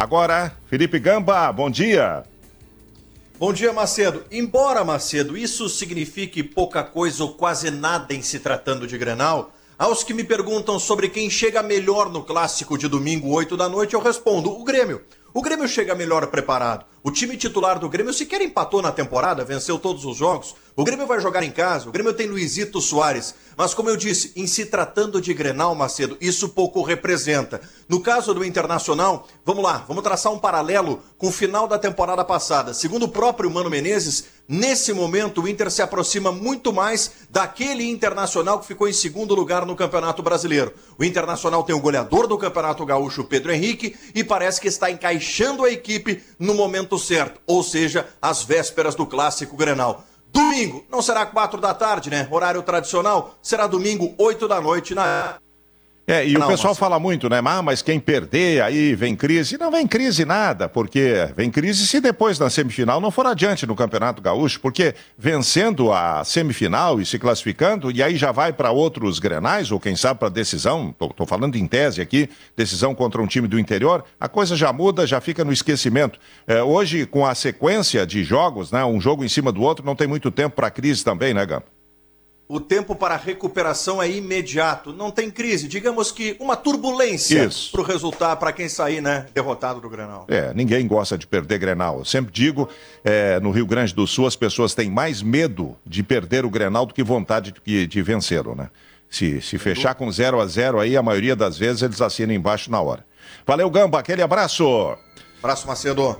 Agora, Felipe Gamba, bom dia. Bom dia, Macedo. Embora, Macedo, isso signifique pouca coisa ou quase nada em se tratando de Grenal, aos que me perguntam sobre quem chega melhor no clássico de domingo, 8 da noite, eu respondo: o Grêmio. O Grêmio chega melhor preparado. O time titular do Grêmio sequer empatou na temporada, venceu todos os jogos. O Grêmio vai jogar em casa, o Grêmio tem Luizito Soares. Mas, como eu disse, em se tratando de Grenal, Macedo, isso pouco representa. No caso do Internacional, vamos lá, vamos traçar um paralelo com o final da temporada passada. Segundo o próprio Mano Menezes, nesse momento o Inter se aproxima muito mais daquele Internacional que ficou em segundo lugar no Campeonato Brasileiro. O Internacional tem o goleador do Campeonato Gaúcho, Pedro Henrique, e parece que está encaixando a equipe no momento certo, ou seja, às vésperas do clássico Grenal. Domingo, não será quatro da tarde, né? Horário tradicional, será domingo, oito da noite na é, e não, o pessoal mas... fala muito, né? Ah, mas quem perder, aí vem crise. Não vem crise nada, porque vem crise se depois na semifinal não for adiante no Campeonato Gaúcho, porque vencendo a semifinal e se classificando, e aí já vai para outros grenais, ou quem sabe para decisão, estou falando em tese aqui, decisão contra um time do interior, a coisa já muda, já fica no esquecimento. É, hoje, com a sequência de jogos, né? Um jogo em cima do outro, não tem muito tempo para crise também, né, Gama? O tempo para recuperação é imediato. Não tem crise. Digamos que uma turbulência para o resultado, para quem sair né, derrotado do Grenal. É, ninguém gosta de perder Grenal. Eu sempre digo, é, no Rio Grande do Sul, as pessoas têm mais medo de perder o Grenal do que vontade de, de vencê-lo, né? Se, se fechar com 0 a 0 aí, a maioria das vezes eles assinam embaixo na hora. Valeu, Gamba. Aquele abraço. Abraço, Macedo.